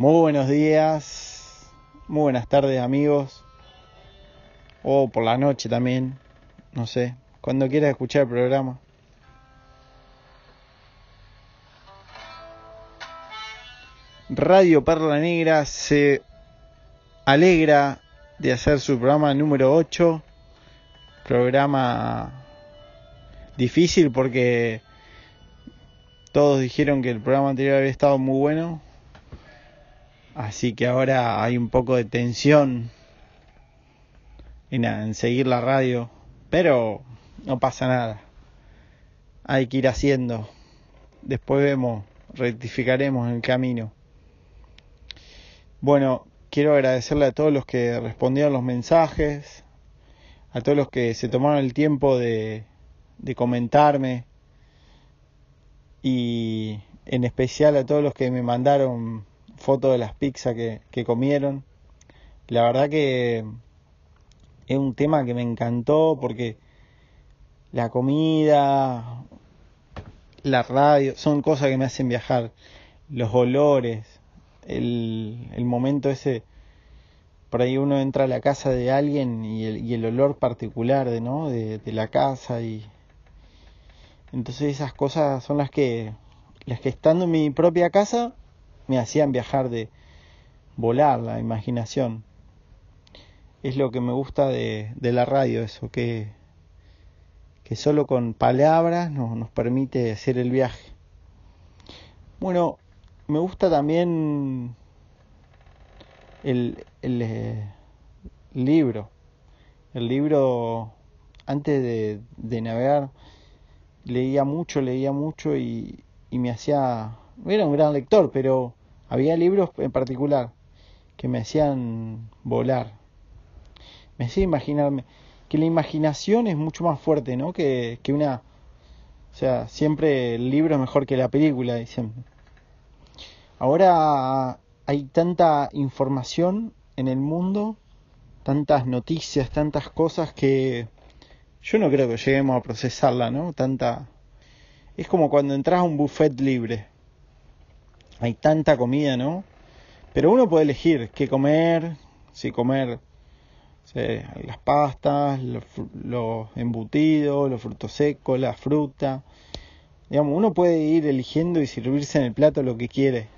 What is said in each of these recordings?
Muy buenos días, muy buenas tardes amigos, o por la noche también, no sé, cuando quieras escuchar el programa. Radio Perla Negra se alegra de hacer su programa número 8, programa difícil porque todos dijeron que el programa anterior había estado muy bueno, así que ahora hay un poco de tensión en, en seguir la radio, pero no pasa nada, hay que ir haciendo, después vemos, rectificaremos el camino. Bueno, quiero agradecerle a todos los que respondieron los mensajes, a todos los que se tomaron el tiempo de, de comentarme y en especial a todos los que me mandaron fotos de las pizzas que, que comieron. La verdad que es un tema que me encantó porque la comida, la radio, son cosas que me hacen viajar. Los olores, el, el momento ese, por ahí uno entra a la casa de alguien y el, y el olor particular de, ¿no? de, de la casa y entonces esas cosas son las que las que estando en mi propia casa me hacían viajar de volar la imaginación es lo que me gusta de, de la radio eso que que solo con palabras nos, permite hacer el viaje bueno me gusta también el, el eh, libro. El libro, antes de, de, navegar, leía mucho, leía mucho y, y me hacía... Era un gran lector, pero había libros en particular que me hacían volar. Me hacía imaginarme que la imaginación es mucho más fuerte, ¿no? Que, que una... O sea, siempre el libro es mejor que la película, dicen. Ahora hay tanta información en el mundo, tantas noticias, tantas cosas que yo no creo que lleguemos a procesarla, ¿no? Tanta es como cuando entras a un buffet libre. Hay tanta comida, ¿no? Pero uno puede elegir qué comer, si comer las pastas, los, los embutidos, los frutos secos, la fruta. Digamos, uno puede ir eligiendo y servirse en el plato lo que quiere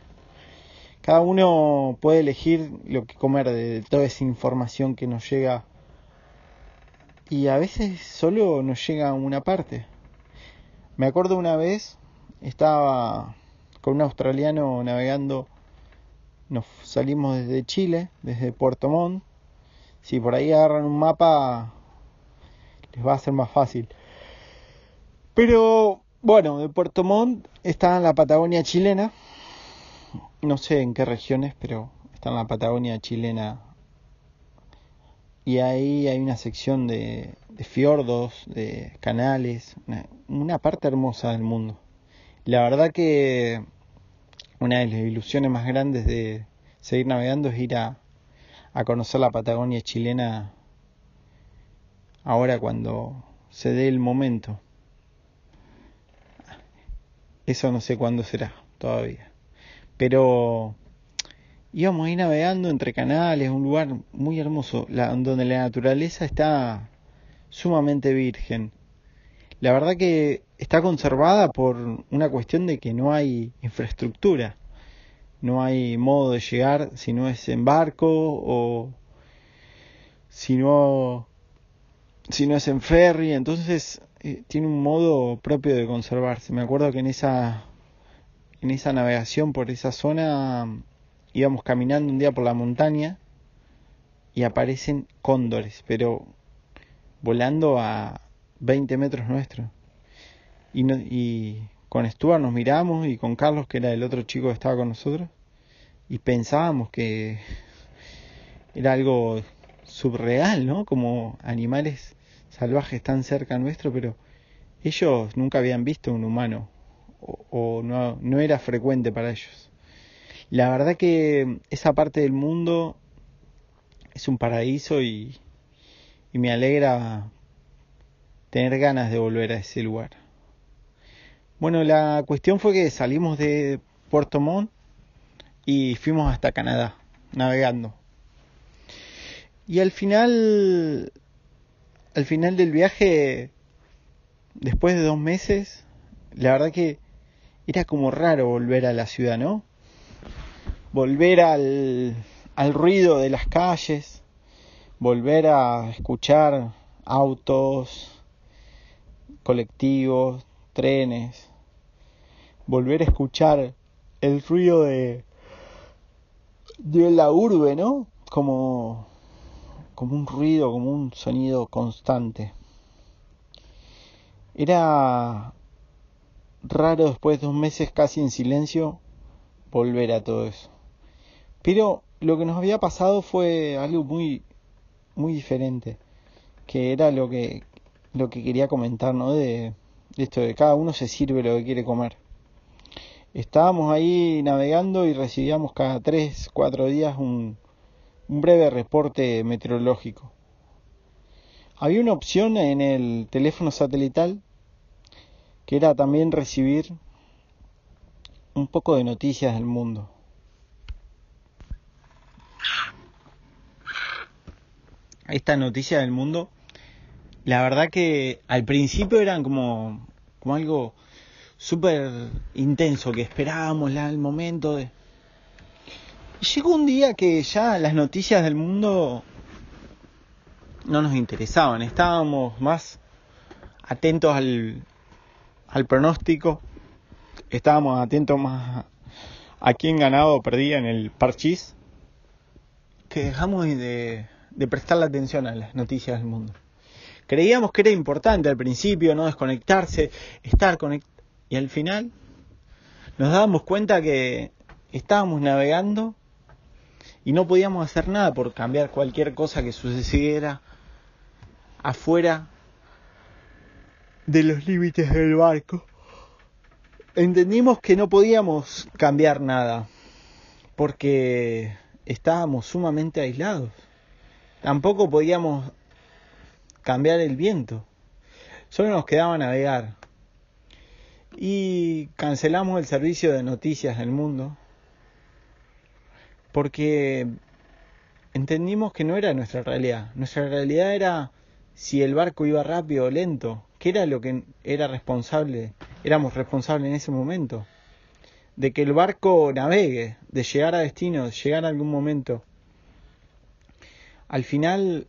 cada uno puede elegir lo que comer de toda esa información que nos llega y a veces solo nos llega una parte. Me acuerdo una vez, estaba con un australiano navegando, nos salimos desde Chile, desde Puerto Montt, si por ahí agarran un mapa les va a ser más fácil. Pero bueno, de Puerto Montt está en la Patagonia chilena, no sé en qué regiones, pero está en la Patagonia chilena. Y ahí hay una sección de, fiordos, de canales, una, parte hermosa del mundo. La verdad que una de las ilusiones más grandes de seguir navegando es ir a, a conocer la Patagonia chilena ahora cuando se dé el momento. Eso no sé cuándo será todavía pero íbamos ahí navegando entre canales, un lugar muy hermoso, la, donde la naturaleza está sumamente virgen. La verdad que está conservada por una cuestión de que no hay infraestructura, no hay modo de llegar si no es en barco o si no, si no es en ferry, entonces eh, tiene un modo propio de conservarse. Me acuerdo que en esa en esa navegación por esa zona íbamos caminando un día por la montaña y aparecen cóndores, pero volando a 20 metros nuestros. Y, no, y con Stuart nos miramos y con Carlos, que era el otro chico que estaba con nosotros, y pensábamos que era algo subreal, ¿no? Como animales salvajes tan cerca nuestro, pero ellos nunca habían visto un humano o, no, no era frecuente para ellos. La verdad que esa parte del mundo es un paraíso y me alegra tener ganas de volver a ese lugar. Bueno, la cuestión fue que salimos de Puerto Montt y fuimos hasta Canadá, navegando. Y al final, al final del viaje, después de dos meses, la verdad que era como raro volver a la ciudad, ¿no? Volver al, al ruido de las calles, volver a escuchar autos, colectivos, trenes, volver a escuchar el ruido de, de la urbe, ¿no? Como, como un ruido, como un sonido constante. Era raro después de dos meses casi en silencio volver a todo eso. Pero lo que nos había pasado fue algo muy muy diferente, que era lo que lo que quería comentar, ¿no? De, de esto de cada uno se sirve lo que quiere comer. Estábamos ahí navegando y recibíamos cada tres, cuatro días un, un breve reporte meteorológico. Había una opción en el teléfono satelital que era también recibir un poco de noticias del mundo. Esta noticia del mundo, la verdad que al principio eran como, como algo súper intenso, que esperábamos el momento de... llegó un día que ya las noticias del mundo no nos interesaban, estábamos más atentos al, al pronóstico, estábamos atentos más a quién ganaba o perdía en el parchís, que dejamos de, de prestarle atención a las noticias del mundo. Creíamos que era importante al principio no desconectarse, estar conectado, y al final nos dábamos cuenta que estábamos navegando y no podíamos hacer nada por cambiar cualquier cosa que sucediera afuera de los límites del barco, entendimos que no podíamos cambiar nada porque estábamos sumamente aislados. Tampoco podíamos cambiar el viento. Solo nos quedaba navegar. Y cancelamos el servicio de noticias del mundo porque entendimos que no era nuestra realidad. Nuestra realidad era si el barco iba rápido o lento, ¿Qué era lo que era responsable, éramos responsables en ese momento? De que el barco navegue, de llegar a destino, de llegar a algún momento. Al final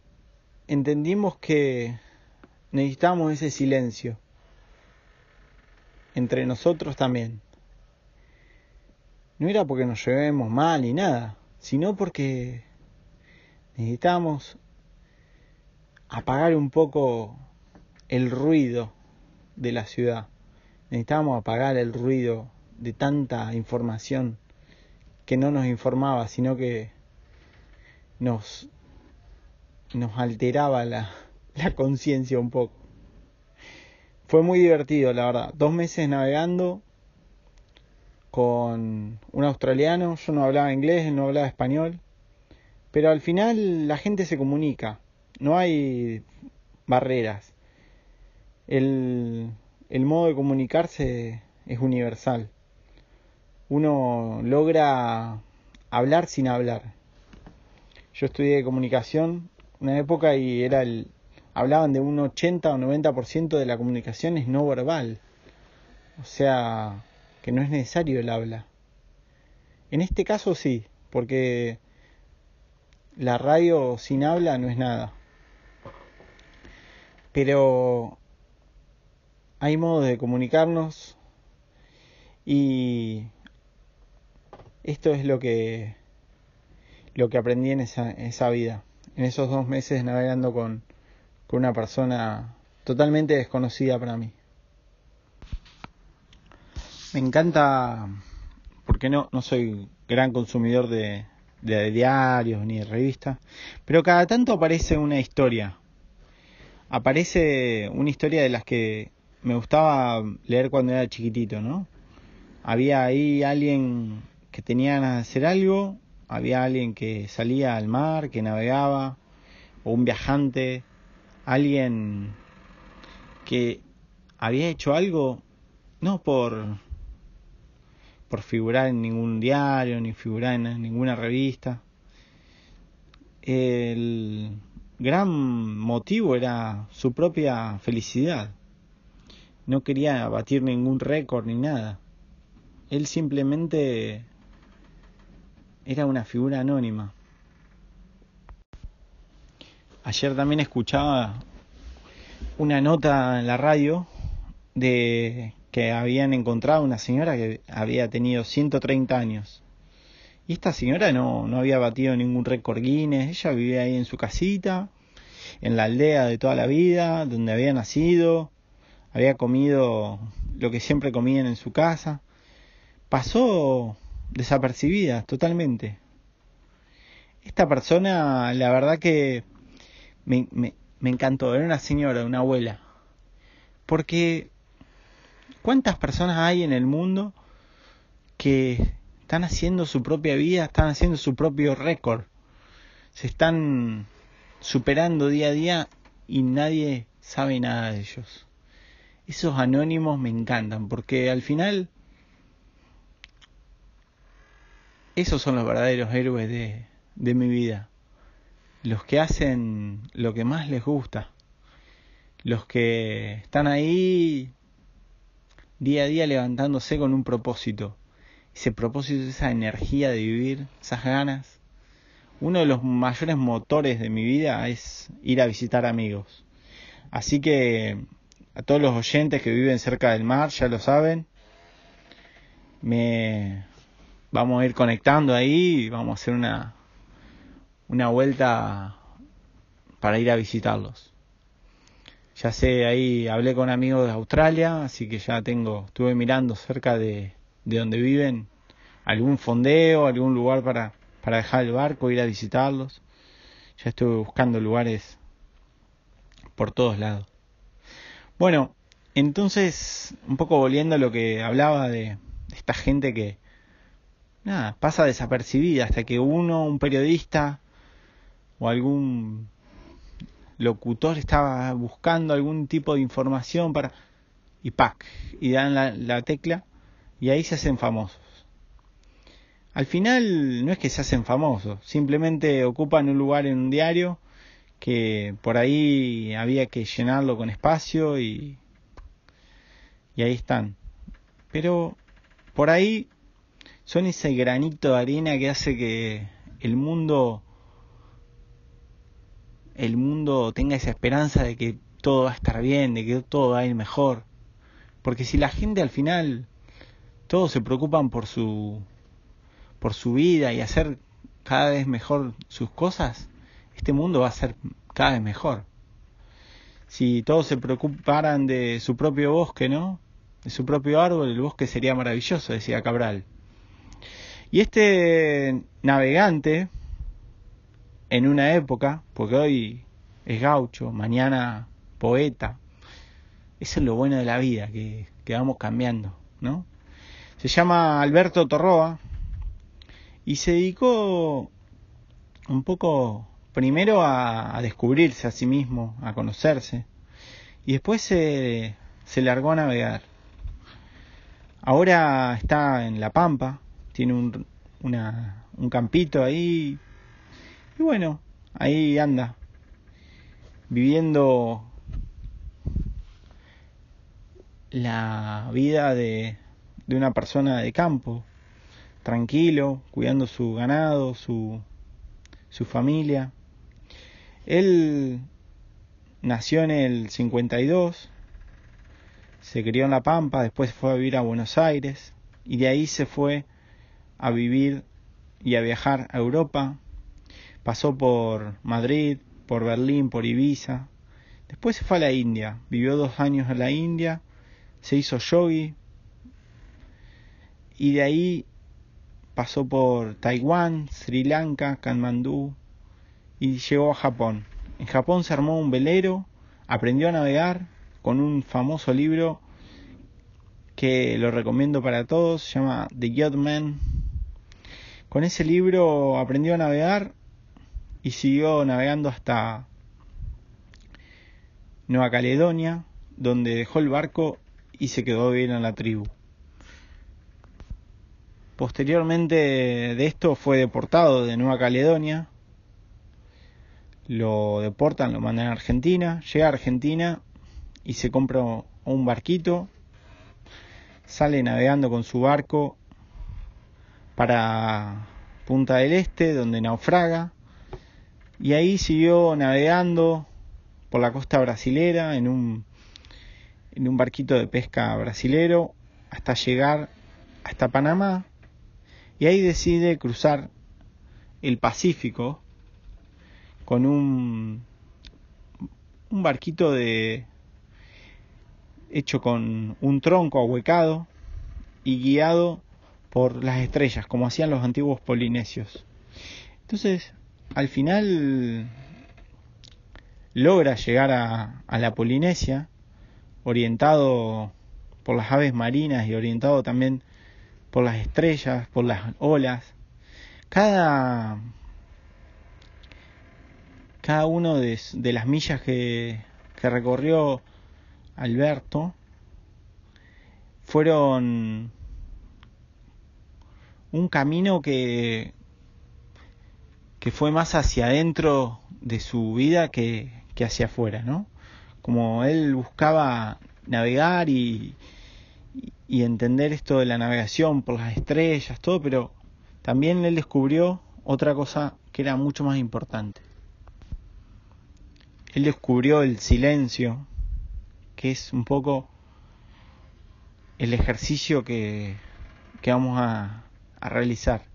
entendimos que necesitamos ese silencio, entre nosotros también. No era porque nos llevemos mal ni nada, sino porque necesitamos apagar un poco el ruido de la ciudad. Necesitábamos apagar el ruido de tanta información que no nos informaba, sino que nos, nos alteraba la, la conciencia un poco. Fue muy divertido, la verdad. Dos meses navegando con un australiano. Yo no hablaba inglés, no hablaba español. Pero al final la gente se comunica. No hay barreras el, el modo de comunicarse es universal. Uno logra hablar sin hablar. Yo estudié comunicación una época y era el hablaban de un 80 o 90% de la comunicación es no verbal. O sea, que no es necesario el habla. En este caso sí, porque la radio sin habla no es nada. Pero hay modos de comunicarnos y esto es lo que lo que aprendí en esa, esa vida, en esos dos meses navegando con, con una persona totalmente desconocida para mí. Me encanta, porque no, no soy gran consumidor de, de diarios ni de revistas, pero cada tanto aparece una historia. Aparece una historia de las que me gustaba leer cuando era chiquitito, ¿no? Había ahí alguien que tenía ganas de hacer algo, había alguien que salía al mar, que navegaba, o un viajante, alguien que había hecho algo no por por figurar en ningún diario ni figurar en ninguna revista. El gran motivo era su propia felicidad. No quería batir ningún récord ni nada. Él simplemente era una figura anónima. Ayer también escuchaba una nota en la radio de que habían encontrado una señora que había tenido 130 años. Y esta señora no, no había batido ningún récord Guinness, ella vivía ahí en su casita, en la aldea de toda la vida, donde había nacido, había comido lo que siempre comían en su casa. Pasó desapercibida totalmente. Esta persona, la verdad que me, me, me encantó, era una señora, una abuela. Porque ¿Cuántas personas hay en el mundo que están haciendo su propia vida, están haciendo su propio récord? Se están superando día a día y nadie sabe nada de ellos. Esos anónimos me encantan porque al final esos son los verdaderos héroes de, de mi vida. Los que hacen lo que más les gusta. Los que están ahí día a día levantándose con un propósito. Ese propósito, esa energía de vivir, esas ganas. Uno de los mayores motores de mi vida es ir a visitar amigos. Así que a todos los oyentes que viven cerca del mar, ya lo saben, me vamos a ir conectando ahí y vamos a hacer una una vuelta para ir a visitarlos. Ya sé, ahí hablé con amigos de Australia, así que ya tengo, estuve mirando cerca de, de donde viven algún fondeo, algún lugar para, para dejar el barco, ir a visitarlos. Ya estuve buscando lugares por todos lados. Bueno, entonces, un poco volviendo a lo que hablaba de, esta gente que, nada, pasa desapercibida hasta que uno, un periodista o algún locutor estaba buscando algún tipo de información para y pack y dan la, tecla y ahí se hacen famosos. Al final no es que se hacen famosos, simplemente ocupan un lugar en un diario que por ahí había que llenarlo con espacio y, y ahí están. Pero por ahí son ese granito de arena que hace que el mundo el mundo tenga esa esperanza de que todo va a estar bien, de que todo va a ir mejor. Porque si la gente al final todos se preocupan por su por su vida y hacer cada vez mejor sus cosas, este mundo va a ser cada vez mejor. Si todos se preocuparan de su propio bosque, ¿no? De su propio árbol, el bosque sería maravilloso, decía Cabral. Y este navegante, en una época, porque hoy es gaucho, mañana poeta. Eso es lo bueno de la vida, que, vamos cambiando, ¿no? Se llama Alberto Torroa y se dedicó un poco primero a, descubrirse a sí mismo, a conocerse, y después se, se largó a navegar. Ahora está en La Pampa, tiene un, un campito ahí bueno, ahí anda, viviendo la vida de, de una persona de campo, tranquilo, cuidando su ganado, su, su familia. Él nació en el 52, se crió en La Pampa, después fue a vivir a Buenos Aires y de ahí se fue a vivir y a viajar a Europa, pasó por Madrid, por Berlín, por Ibiza. Después se fue a la India, vivió dos años en la India, se hizo yogi y de ahí pasó por Taiwán, Sri Lanka, Kanmandú y llegó a Japón. En Japón se armó un velero, aprendió a navegar con un famoso libro que lo recomiendo para todos, se llama The Yacht Man. Con ese libro aprendió a navegar y siguió navegando hasta Nueva Caledonia, donde dejó el barco y se quedó bien en la tribu. Posteriormente de esto fue deportado de Nueva Caledonia. Lo deportan, lo mandan a Argentina. Llega a Argentina y se compra un barquito. Sale navegando con su barco para Punta del Este, donde naufraga. Y ahí siguió navegando por la costa brasilera en un, en un barquito de pesca brasilero hasta llegar hasta Panamá y ahí decide cruzar el Pacífico con un, un barquito de hecho con un tronco ahuecado y guiado por las estrellas, como hacían los antiguos polinesios. Entonces, al final logra llegar a, la Polinesia, orientado por las aves marinas y orientado también por las estrellas, por las olas. Cada, cada uno de, las millas que, que recorrió Alberto fueron un camino que, que fue más hacia adentro de su vida que, que hacia afuera, ¿no? Como él buscaba navegar y, y entender esto de la navegación por las estrellas, todo, pero también él descubrió otra cosa que era mucho más importante. Él descubrió el silencio, que es un poco el ejercicio que, que vamos a, a realizar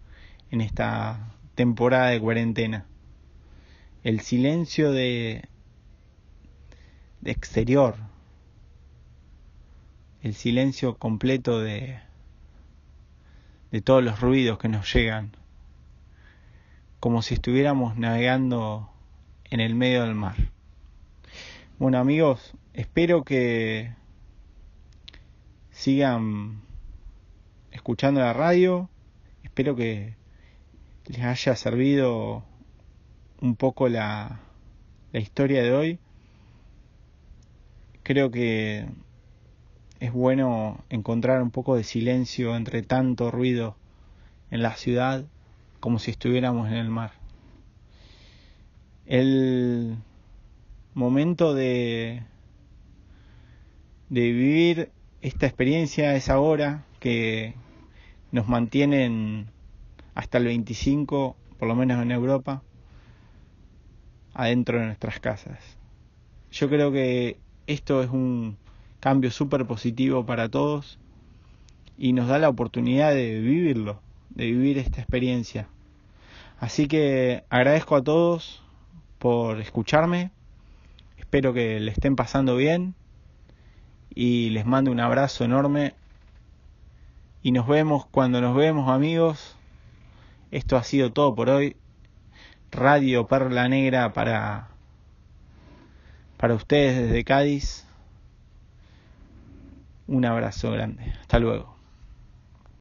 en esta temporada de cuarentena. El silencio de, exterior, el silencio completo de, de todos los ruidos que nos llegan, como si estuviéramos navegando en el medio del mar. Bueno amigos, espero que sigan escuchando la radio, espero que les haya servido un poco la, la historia de hoy. Creo que es bueno encontrar un poco de silencio entre tanto ruido en la ciudad como si estuviéramos en el mar. El momento de, de vivir esta experiencia es ahora que nos mantienen hasta el 25, por lo menos en Europa, adentro de nuestras casas. Yo creo que esto es un cambio súper positivo para todos y nos da la oportunidad de vivirlo, de vivir esta experiencia. Así que agradezco a todos por escucharme, espero que le estén pasando bien y les mando un abrazo enorme y nos vemos cuando nos vemos amigos. Esto ha sido todo por hoy. Radio Perla Negra para para ustedes desde Cádiz. Un abrazo grande. Hasta luego.